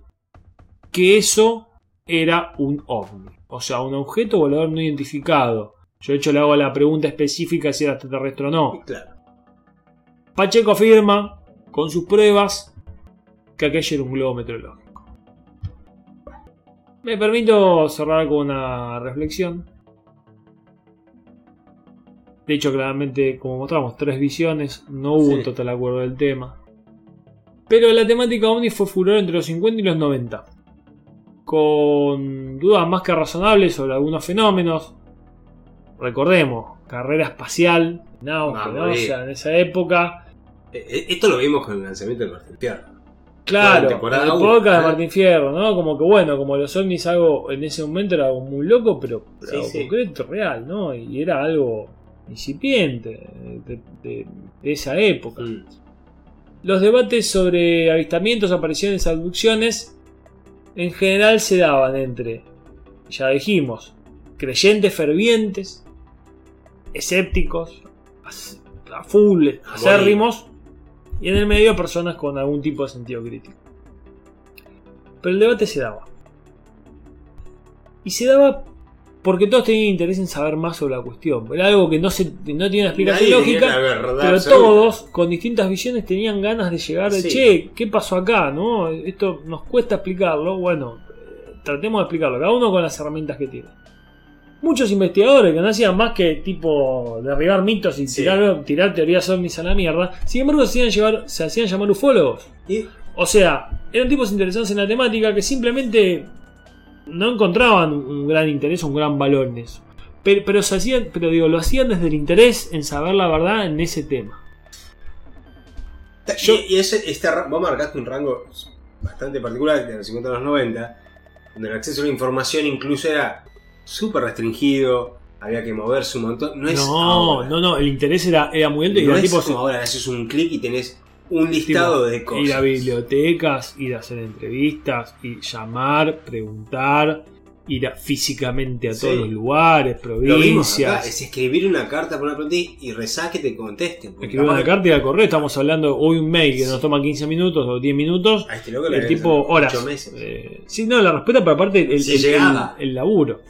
que eso era un ovni, o sea, un objeto volador no identificado. Yo de hecho le hago la pregunta específica si era extraterrestre o no. Claro. Pacheco afirma, con sus pruebas, que aquello era un globo meteorológico. Me permito cerrar con una reflexión. De hecho, claramente, como mostramos, tres visiones, no hubo Sí. un total acuerdo del tema. Pero la temática ovni fue furor entre los 50 y los 90. Con dudas más que razonables sobre algunos fenómenos. Recordemos, carrera espacial, Vamos, ¿no? O sea, en esa época. Eh, eh, Esto lo vimos con el lanzamiento del Fierro. Claro, temporada el podcast de. Martín Fierro, ¿no? Como que bueno, como los ovnis algo en ese momento era algo muy loco, pero, pero Sí, algo sí. concreto, real, ¿no? Y era algo incipiente de, de- de esa época. Mm. Los debates sobre avistamientos, apariciones, abducciones, en general se daban entre, ya dijimos, creyentes fervientes, escépticos, a full, acérrimos, y en el medio personas con algún tipo de sentido crítico. Pero el debate se daba. Y se daba porque todos tenían interés en saber más sobre la cuestión. Era algo que no, se, no tiene una explicación Nadie tenía lógica. verdad Pero todos, con distintas visiones, tenían ganas de llegar de, Sí. che, ¿qué pasó acá? ¿No? Esto nos cuesta explicarlo. Bueno, eh, tratemos de explicarlo, cada uno con las herramientas que tiene. Muchos investigadores que no hacían más que tipo derribar mitos y Sí. tirar, tirar teorías ovnis a la mierda, sin embargo se hacían, llevar, se hacían llamar ufólogos. Y- O sea, eran tipos interesados en la temática que simplemente no encontraban un gran interés un gran valor en eso. Pero, pero se hacían, pero digo, lo hacían desde el interés en saber la verdad en ese tema. Yo- y, ese, este, vos marcaste un rango bastante particular de los 50 a los 90, donde el acceso a la información incluso era súper restringido, había que moverse un montón. No es no, ahora. no, no, el interés era, era muy alto y No era es tipo, como ahora, haces un clic y tenés un tipo, listado de cosas. ir a bibliotecas, ir a hacer entrevistas, ir llamar, preguntar, ir a- físicamente a Sí. todos los lugares, Lo vimos acá, provincias. es escribir una carta por una pregunta y rezar que te contesten. Escribir una carta y al correo, estamos hablando hoy un mail que nos toma 15 minutos o 10 minutos, A este loco el tipo horas. meses. Eh, sí, no, la respuesta, pero aparte el, Si el- llegaba. el- el laburo.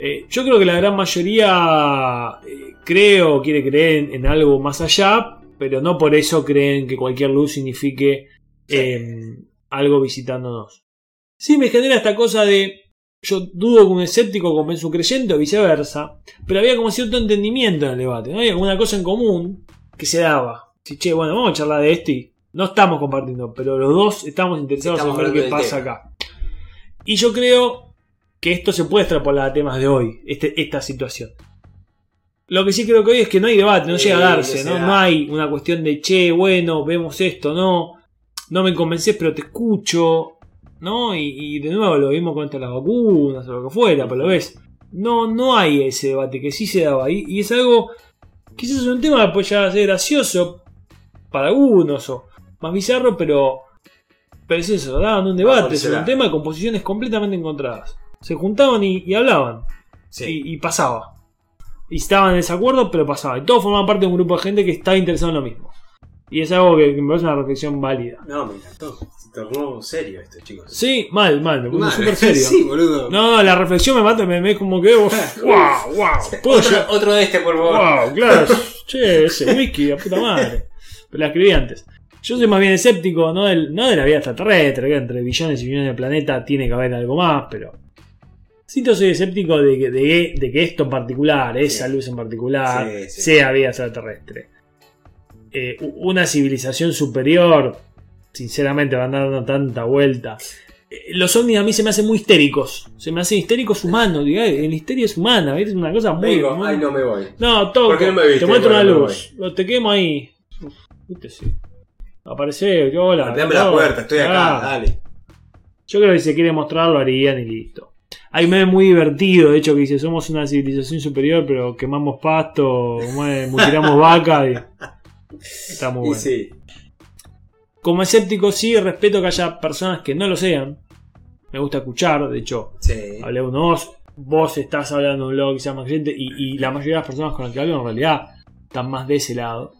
Eh, yo creo que la gran mayoría eh, cree o quiere creer en, algo más allá, pero no por eso creen que cualquier luz signifique eh, algo visitándonos. Sí, me genera esta cosa de. Yo dudo que un escéptico convence a un creyente o viceversa, pero había como cierto entendimiento en el debate, ¿no? Había como una cosa en común que se daba. Si, che, bueno, vamos a charlar de esto y no estamos compartiendo, pero los dos estamos interesados Estamos en ver qué pasa acá. Y yo creo que esto se puede extrapolar a temas de hoy, este, esta situación. Lo que sí creo que hoy es que no hay debate, no Sí, llega a darse, se ¿no? No hay una cuestión de, che, bueno, vemos esto, no, no me convences, pero te escucho, ¿no? Y, y de nuevo lo mismo con esto de las vacunas o lo que fuera, pero lo ves. No, no hay ese debate que sí se daba ahí, y es algo, quizás es un tema que puede llegar a ser gracioso para algunos o más bizarro, pero, pero es eso, daban un debate sobre un tema con posiciones completamente encontradas. Se juntaban y, y hablaban, Sí. y, y pasaba. Y estaban en desacuerdo, pero pasaba. Y todos formaban parte de un grupo de gente que estaba interesado en lo mismo. Y es algo que, que me parece una reflexión válida. No, me encantó. Se tornó serio esto, chicos. Sí, mal, mal, me puse súper serio. sí, boludo. No, no, la reflexión me mata, me, me como que. ¡Wow! ¡Wow! ¿Puedo otro, otro de este, por favor. ¡Wow! Claro, che, ese whisky, la puta madre. Pero la escribí antes. Yo soy más bien escéptico, no, del, no de la vida extraterrestre, que entre billones y billones de planetas tiene que haber algo más, pero. Sí, yo soy escéptico de que, de, de que esto en particular, esa luz en particular, Sí, sí. sea vida extraterrestre. Eh, una civilización superior, sinceramente, van dando tanta vuelta. Eh, Los ovnis a mí se me hacen muy histéricos. Se me hacen histéricos humanos. diga, La histeria es humana, es una cosa muy. Digo, muy- ay, no me voy. no, toco. ¿Por qué no me viste? Te muestro una Bueno, luz. Te quemo ahí. Uf, viste, sí. Aparece, yo hola. Dame la puerta, estoy acá, ah. dale. Yo creo que si se quiere mostrar lo harían y listo. Hay un meme muy divertido, de hecho, que dice, somos una civilización superior, pero quemamos pasto, mutilamos vaca y... Está muy Y bueno. sí. Como escéptico sí, respeto que haya personas que no lo sean. Me gusta escuchar, de hecho, Sí. hablé uno vos, vos estás hablando de un blog que se llama Creyente y, y la mayoría de las personas con las que hablo en realidad están más de ese lado.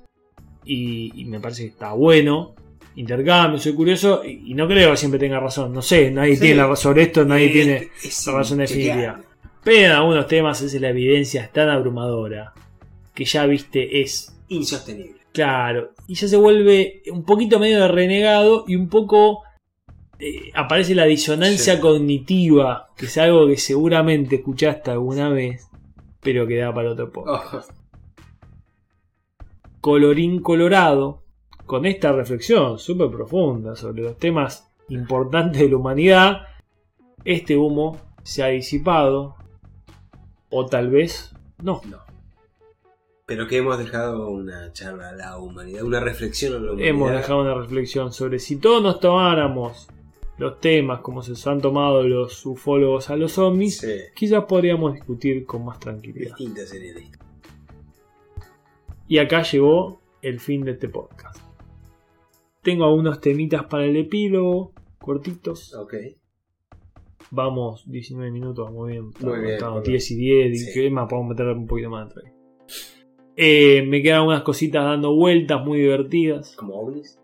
Y, y me parece que está bueno. Intercambio, soy curioso y, y no creo que siempre tenga razón. No sé, nadie Sí. tiene la razón sobre esto, nadie tiene es la razón definitiva. Pero en algunos temas es la evidencia es tan abrumadora que ya viste es Insostenible. Claro, y ya se vuelve un poquito medio de renegado y un poco eh, aparece la disonancia Sí. cognitiva, que es algo que seguramente escuchaste alguna vez, pero que da para otro poco. Oh, Colorín colorado, con esta reflexión súper profunda sobre los temas importantes de la humanidad, este humo se ha disipado, o tal vez no. no. Pero que hemos dejado una charla a la humanidad, una reflexión a la humanidad. Hemos dejado una reflexión sobre si todos nos tomáramos los temas como se los han tomado los ufólogos a los ovnis, Sí. quizás podríamos discutir con más tranquilidad. Distinta sería. Y acá llegó el fin de este podcast. Tengo algunos temitas para el epílogo, cortitos. Ok. Vamos, 19 minutos. Muy bien, Estamos muy bien. 10 y 10, y Sí. que más podemos meter un poquito más ahí. Eh, me quedan algunas cositas dando vueltas muy divertidas. Como ovnis.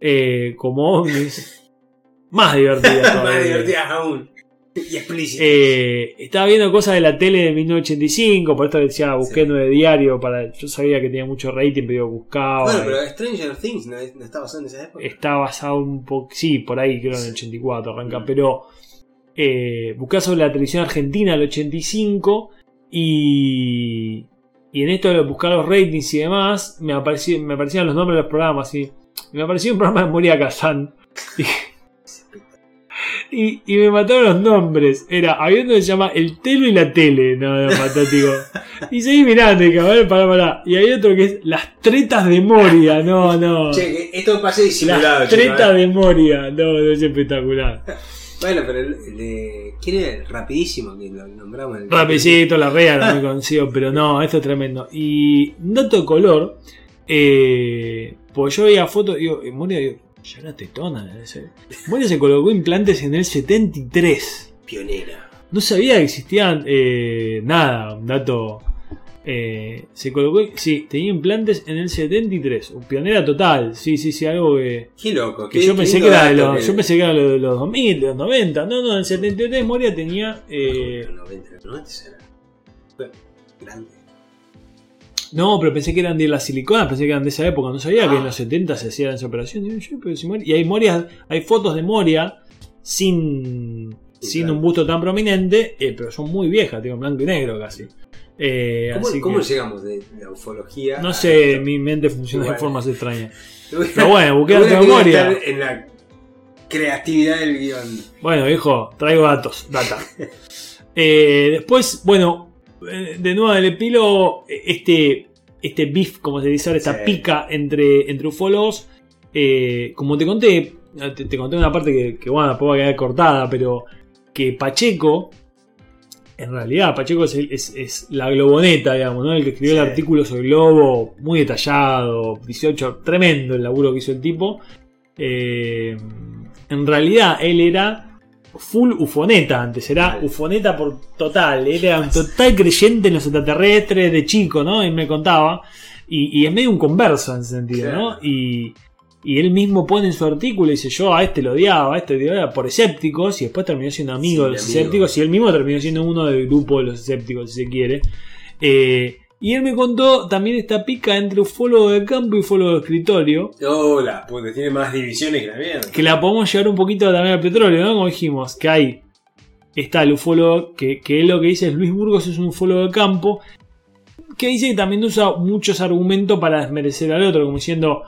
Eh, como ovnis. más divertidas todavía. Más divertidas aún. Y. Eh, estaba viendo cosas de la tele de 1985, por esto decía busqué Sí. nueve diario para. Yo sabía que tenía mucho rating, pero yo buscaba. bueno, pero Stranger Things no, no está basado en esa época. Está basado un poco. Sí, por ahí creo en el 84 arranca, Mm. pero eh, busqué sobre la televisión argentina del 85 y. Y en esto de buscar los ratings y demás, me, aparecí- me aparecían los nombres de los programas y me apareció un programa de Moria Kazan. Y, Y, y me mataron los nombres. Era, había uno que se llama El Telo y la Tele. No, no, patético. Y seguí mirando, y ver, pará, pará. Y hay otro que es Las Tretas de Moria. No, no. Che, esto pase disimulado. Las Tretas ¿eh? de Moria. No, no es espectacular. Bueno, pero el, el de. ¿Quién era el rapidísimo que lo nombramos? El- Rapidito, la rea era muy conocido, pero no, esto es tremendo. Y dato de color, eh, pues yo veía fotos, digo, eh, Moria, digo, ya era tetona. ese. Moria se colocó implantes en el 73. Pionera. No sabía que existían eh, nada, un dato. eh, se colocó, sí, tenía implantes en el 73. Un pionera total, sí, sí, sí, algo que. Qué loco. que qué- yo qué pensé que era de los, que- yo pensé que era de los 2000, de los 90. No, no, en el 73 Moria tenía. eh, Los 90, los 90 era. fue Grande. No, pero pensé que eran de las siliconas, pensé que eran de esa época. No sabía que Ah. en los 70 se hacían esa operación. Digo, yo, pero si Moria- Y hay Moria, hay fotos de Moria sin, sin claro. un busto tan prominente, eh, pero son muy viejas, en blanco y negro casi. Eh, ¿Cómo, así cómo que, llegamos de la ufología? no a sé, mi mente funciona de formas extrañas. Pero bueno, la memoria. debe estar En la creatividad del guion. Bueno, viejo, traigo datos, data. Eh, después, bueno, de nuevo del epílogo, eh, este, este beef, como se dice ahora, esta Sí. pica entre, entre ufólogos, eh, como te conté, te, te conté una parte que, que, bueno, después va a quedar cortada, pero que Pacheco, en realidad, Pacheco es, el- es- es la globoneta, digamos, ¿no? El que escribió el artículo sobre el globo, muy detallado, 18, tremendo el laburo que hizo el tipo. Eh, en realidad, él era full ufoneta antes, era Vale. ufoneta por total, era un total creyente en los extraterrestres de chico, ¿no? Y me contaba. Y, y es medio un converso en ese sentido, ¿no? Y, y él mismo pone en su artículo y dice: Yo a este lo odiaba, a este lo odiaba por escépticos, y después terminó siendo amigo Sí, de los amigo. escépticos, y él mismo terminó siendo uno del grupo de los escépticos, si se quiere. Eh, y él me contó también esta pica entre ufólogo de campo y ufólogo de escritorio, Hola, puta, tiene más divisiones que la mierda. que la podemos llevar un poquito también al petróleo, ¿no? Como dijimos, que hay. Está el ufólogo, que, que él lo que dice es Luis Burgos es un ufólogo de campo, que dice que también usa muchos argumentos para desmerecer al otro, como diciendo,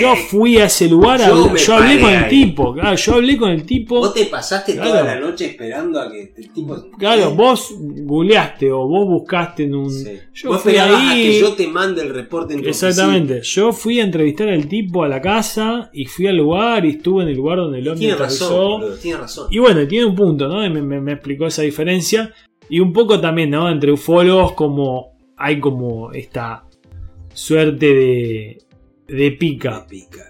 yo Eh, fui a ese lugar, a- yo hablé con el tipo, claro, yo hablé con el tipo, Vos te pasaste Claro. toda la noche esperando a que el tipo. claro, vos googleaste o vos buscaste en un... Sí. Yo Vos fui a que yo te mande el reporte en tu Exactamente, yo fui a entrevistar al tipo a la casa y fui al lugar y estuve en el lugar donde el hombre Tiene razón, tiene razón. Y bueno, tiene un punto, ¿no? Me, me- me explicó esa diferencia. Y un poco también, ¿no? Entre ufólogos, como hay como esta suerte de, de pica. pica.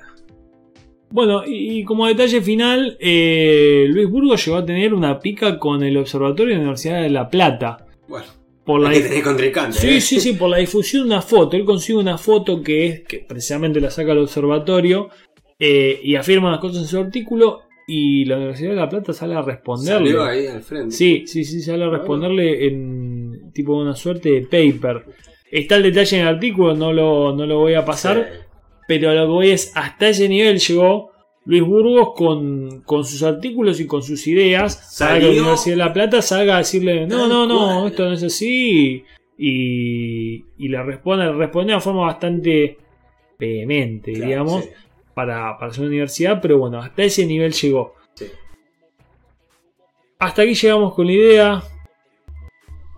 Bueno, y, y como detalle final, eh, Luis Burgos llegó a tener una pica con el Observatorio de la Universidad de La Plata. Bueno, Por la que contrincante. Sí, ¿eh? sí, sí, por la difusión de una foto. Él consigue una foto que es que precisamente la saca el observatorio eh, y afirma las cosas en su artículo y la Universidad de La Plata sale a responderle. Salió ahí al frente. Sí, sí, sí, sale a responderle en tipo una suerte de paper. Está el detalle en el artículo, no lo, no lo voy a pasar, Sí. Pero lo que voy es, hasta ese nivel llegó Luis Burgos con, con sus artículos y con sus ideas para que la Salió- Universidad de La Plata salga a decirle, no, no, no, esto no es así, y, y le responde, responde de forma bastante vehemente, Claro, diríamos, sí. para, para su universidad, pero bueno, hasta ese nivel llegó. Sí. Hasta aquí llegamos con la idea.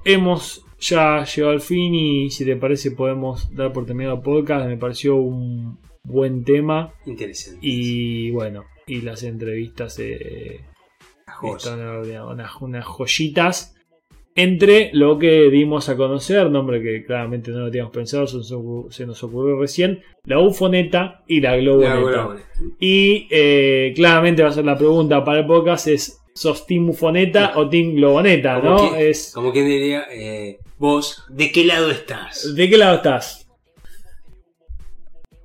Hemos ya llegado al fin y si te parece podemos dar por terminado el podcast. Me pareció un buen tema Interesante. y bueno, y las entrevistas eh, están unas, unas joyitas. Entre lo que dimos a conocer, nombre que claramente no lo teníamos pensado, se nos ocurrió, recién, la ufoneta y la La globoneta. globoneta. Y eh, claramente va a ser la pregunta para el podcast es ¿sos Team Ufoneta o Team Globoneta? Como ¿no? que- Es, Como quien diría, eh, vos, ¿de qué lado estás? ¿De qué lado estás?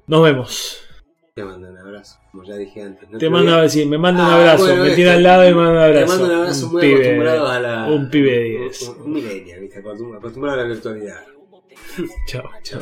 Nos vemos. Te mando un abrazo, como ya dije antes. No Te mando a- me manda un Ah, abrazo, bueno, me tira al lado y me manda un abrazo. Te mando un abrazo muy pibe, acostumbrado a la. Un pibe de 10. Un, un millennial, ¿viste? Acostum- Acostumbrado a la virtualidad. Chao, chao.